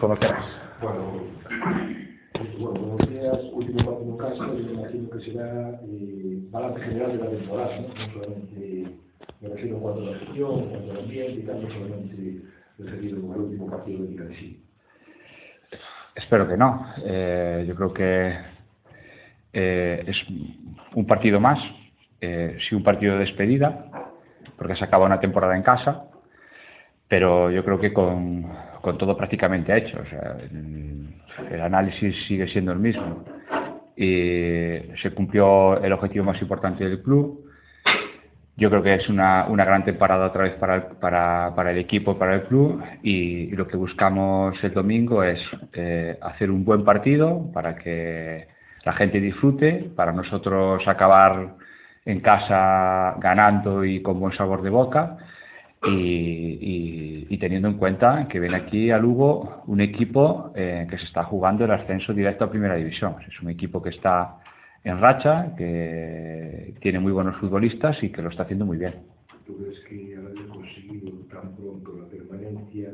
Como quieras. Bueno, bueno, buenos días. Último partido en casa, yo imagino que será eh, balance general de la temporada, ¿no? No solamente, me refiero en cuanto a la gestión, en cuanto al ambiente y tal, no solamente referido al último partido de Liga en sí. Espero que no. Eh, yo creo que eh, es un partido más, eh, sí un partido de despedida, porque se acaba una temporada en casa, pero yo creo que con, con todo prácticamente hecho. O sea, el, análisis sigue siendo el mismo. Y se cumplió el objetivo más importante del club. Yo creo que es una, una gran temporada otra vez para el, para, para el equipo, para el club y, y, lo que buscamos el domingo es eh, hacer un buen partido para que la gente disfrute, para nosotros acabar en casa ganando y con buen sabor de boca y, y, y teniendo en cuenta que viene aquí a Lugo un equipo eh, que se está jugando el ascenso directo a Primera División. Es un equipo que está en racha, que tiene muy buenos futbolistas y que lo está haciendo muy bien. ¿Tú crees que haber conseguido tan pronto la permanencia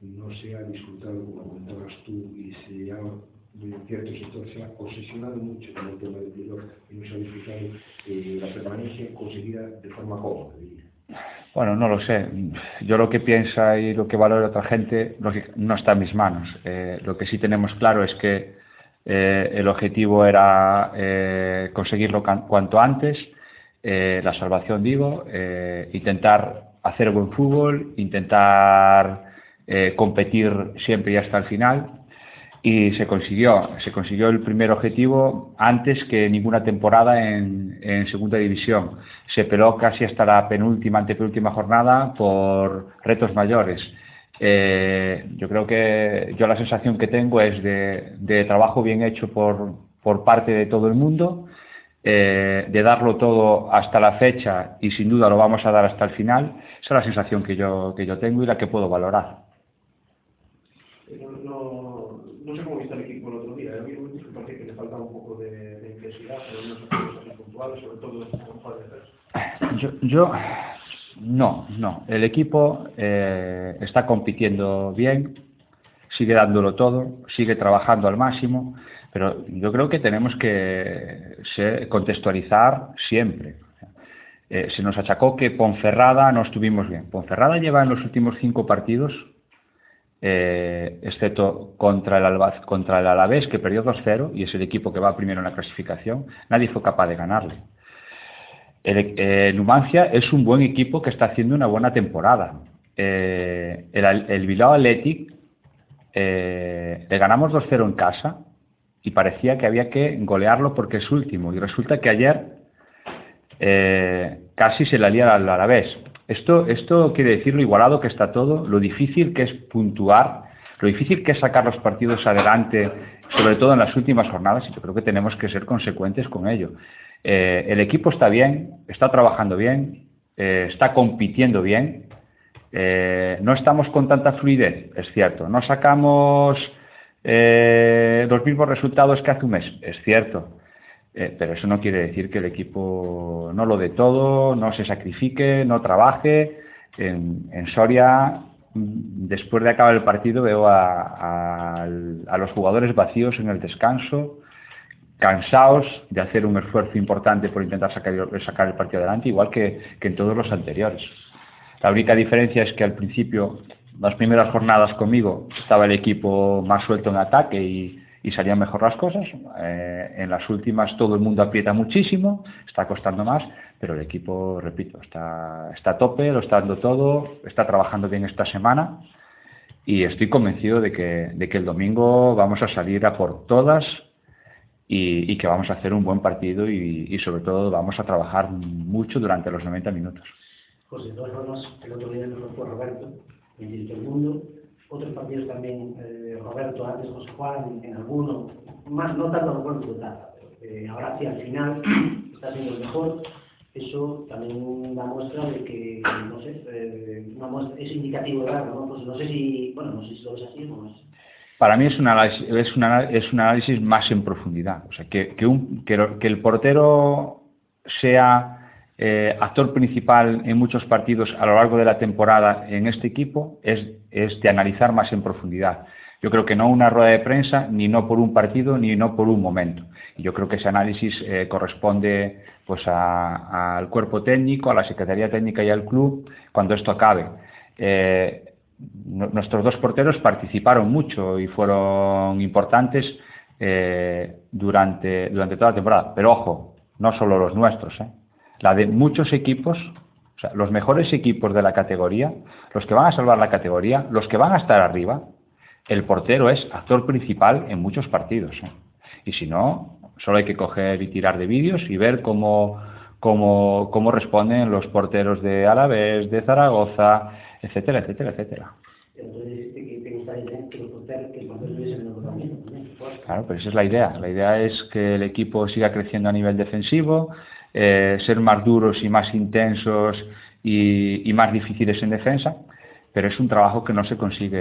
no se ha disfrutado, como comentabas tú, y se ha, en cierto sector, se ha obsesionado mucho con el tema del playoff y no se ha disfrutado eh, la permanencia conseguida de forma cómoda, diría? Bueno, no lo sé. Yo lo que piensa y lo que valora otra gente no está en mis manos. Eh, lo que sí tenemos claro es que eh, el objetivo era eh, conseguirlo cuanto antes, la salvación digo, intentar hacer buen fútbol, intentar competir siempre y hasta el final y se consiguió, se consiguió el primer objetivo antes que ninguna temporada en, segunda división. Se peló casi hasta la penúltima, antepenúltima jornada por retos mayores eh, yo creo que yo la sensación que tengo es de, de trabajo bien hecho por, por, parte de todo el mundo, eh, de darlo todo hasta la fecha y sin duda lo vamos a dar hasta el final. Esa es la sensación que yo, que yo tengo y la que puedo valorar. No, no, no sé cómo viste el equipo el otro día. A mí me parece que le faltaba un poco de, de intensidad, pero no sé puntuales, sobre todo con Juan de Yo, no, no. El equipo eh, está compitiendo bien, sigue dándolo todo, sigue trabajando al máximo, pero yo creo que tenemos que contextualizar siempre. Eh, se nos achacó que Ponferrada no estuvimos bien. Ponferrada lleva en los últimos cinco partidos, eh, excepto contra el, Albaz, contra el Alavés, que perdió 2-0 y es el equipo que va primero en la clasificación, nadie fue capaz de ganarle. El, eh, Numancia es un buen equipo que está haciendo una buena temporada. Eh, el, el, Bilbao Athletic eh, le ganamos 2-0 en casa y parecía que había que golearlo porque es último. Y resulta que ayer eh, casi se la lía al Alavés. Esto, esto quiere decir lo igualado que está todo, lo difícil que es puntuar, lo difícil que es sacar los partidos adelante, sobre todo en las últimas jornadas, y yo creo que tenemos que ser consecuentes con ello. Eh, el equipo está bien, está trabajando bien, eh, está compitiendo bien. Eh, no estamos con tanta fluidez, es cierto. No sacamos los mismos resultados que hace un mes, es cierto. Pero eso no quiere decir que el equipo no lo dé todo, no se sacrifique, no trabaje. En, Soria, después de acabar el partido, veo a los jugadores vacíos en el descanso, cansados de hacer un esfuerzo importante por intentar sacar, el partido adelante, igual que, en todos los anteriores. La única diferencia es que al principio, las primeras jornadas conmigo, estaba el equipo más suelto en ataque y, y salían mejor las cosas. Eh, en las últimas todo el mundo aprieta muchísimo, está costando más, pero el equipo, repito, está, está a tope, lo está dando todo, está trabajando bien esta semana y estoy convencido de que, de que el domingo vamos a salir a por todas y, que vamos a hacer un buen partido y, sobre todo vamos a trabajar mucho durante los 90 minutos. José, de todas el otro día nos fue Roberto, el del mundo, otros partidos también, eh, Roberto, antes José Juan, en, alguno, más no tanto Roberto plata, pero eh, ahora sí al final está siendo el mejor, eso también da muestra de que, no sé, eh, es indicativo de algo, ¿no? Pues no sé si, bueno, no sé si lo ves así o no es para mí es un análisis, más en profundidad. O sea, que, el portero sea eh, actor principal en muchos partidos a lo largo de la temporada en este equipo es, de analizar más en profundidad. Yo creo que no una rueda de prensa, ni no por un partido, ni no por un momento. Yo creo que ese análisis eh, corresponde pues al cuerpo técnico, a la Secretaría Técnica y al club cuando esto acabe. Eh, nuestros dos porteros participaron mucho y fueron importantes eh, durante, durante toda la temporada. Pero ojo, no solo los nuestros, ¿eh? la de muchos equipos, los mejores equipos de la categoría, los que van a salvar la categoría, los que van a estar arriba, el portero es actor principal en muchos partidos. ¿eh? Y si no, solo hay que coger y tirar de vídeos y ver cómo, cómo, cómo responden los porteros de Alavés, de Zaragoza, etcétera, etcétera, etcétera. Claro, pero esa es la idea. La idea es que el equipo siga creciendo a nivel defensivo, eh, ser más duros y más intensos y, y, más difíciles en defensa, pero es un trabajo que no se consigue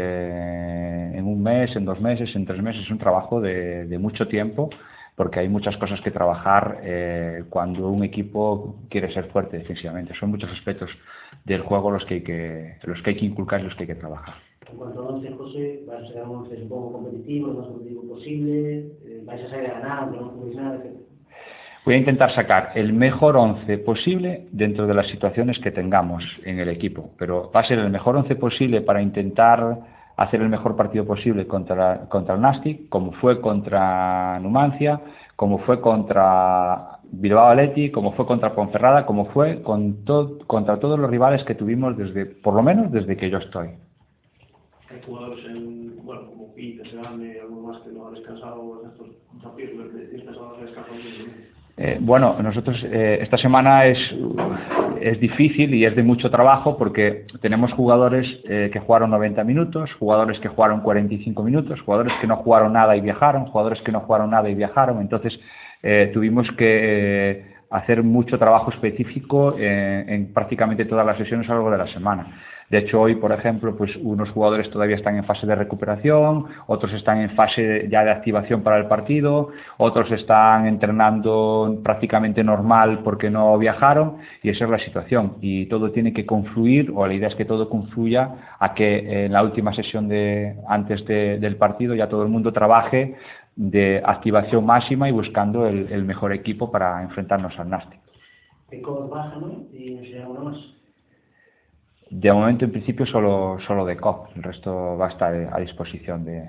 en un mes, en dos meses, en tres meses, es un trabajo de, de mucho tiempo porque hay muchas cosas que trabajar eh, cuando un equipo quiere ser fuerte defensivamente. Son muchos aspectos del juego los que hay que, los que, hay que inculcar y los que hay que trabajar. En cuanto a once, José, vais a ser un once un poco competitivo, lo más competitivo posible, eh, vais a salir a ganar, no juguéis nada, etc. Voy a intentar sacar el mejor once posible dentro de las situaciones que tengamos en el equipo, pero va a ser el mejor once posible para intentar hacer el mejor partido posible contra, contra el Nastic, como fue contra Numancia, como fue contra Bilbao Atleti, como fue contra Ponferrada, como fue con to contra todos los rivales que tuvimos desde, por lo menos desde que yo estoy. Hay jugadores en, bueno, como alguno más que no ha descansado en estos desafíos, descansado eh, bueno, nosotros eh, esta semana es, es difícil y es de mucho trabajo porque tenemos jugadores eh, que jugaron 90 minutos, jugadores que jugaron 45 minutos, jugadores que no jugaron nada y viajaron, jugadores que no jugaron nada y viajaron. Entonces eh, tuvimos que eh, hacer mucho trabajo específico en, en prácticamente todas las sesiones a lo largo de la semana. De hecho, hoy, por ejemplo, pues unos jugadores todavía están en fase de recuperación, otros están en fase ya de activación para el partido, otros están entrenando prácticamente normal porque no viajaron y esa es la situación. Y todo tiene que confluir, o la idea es que todo confluya a que en la última sesión de antes de, del partido ya todo el mundo trabaje de activación máxima y buscando el, mejor equipo para enfrentarnos al Nastic. baja, ¿no? Y más. De momento, en principio, solo, solo de COP. El resto va a estar a disposición de...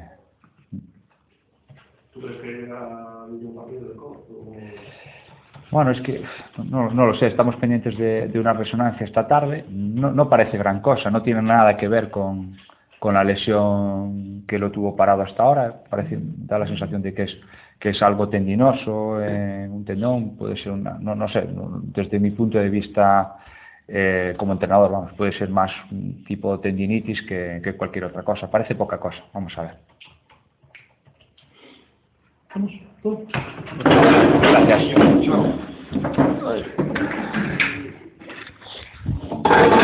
¿Tú crees que un partido de COP? O... Bueno, es que no, no, lo sé, estamos pendientes de, de una resonancia esta tarde. No, no, parece gran cosa, no tiene nada que ver con, con la lesión que lo tuvo parado hasta ahora. Parece, da la sensación de que es, que es algo tendinoso, eh, un tendón, puede ser una, no, no sé, desde mi punto de vista eh, como entrenador, vamos, puede ser más un tipo de tendinitis que, que, cualquier otra cosa. Parece poca cosa, vamos a ver. Gracias.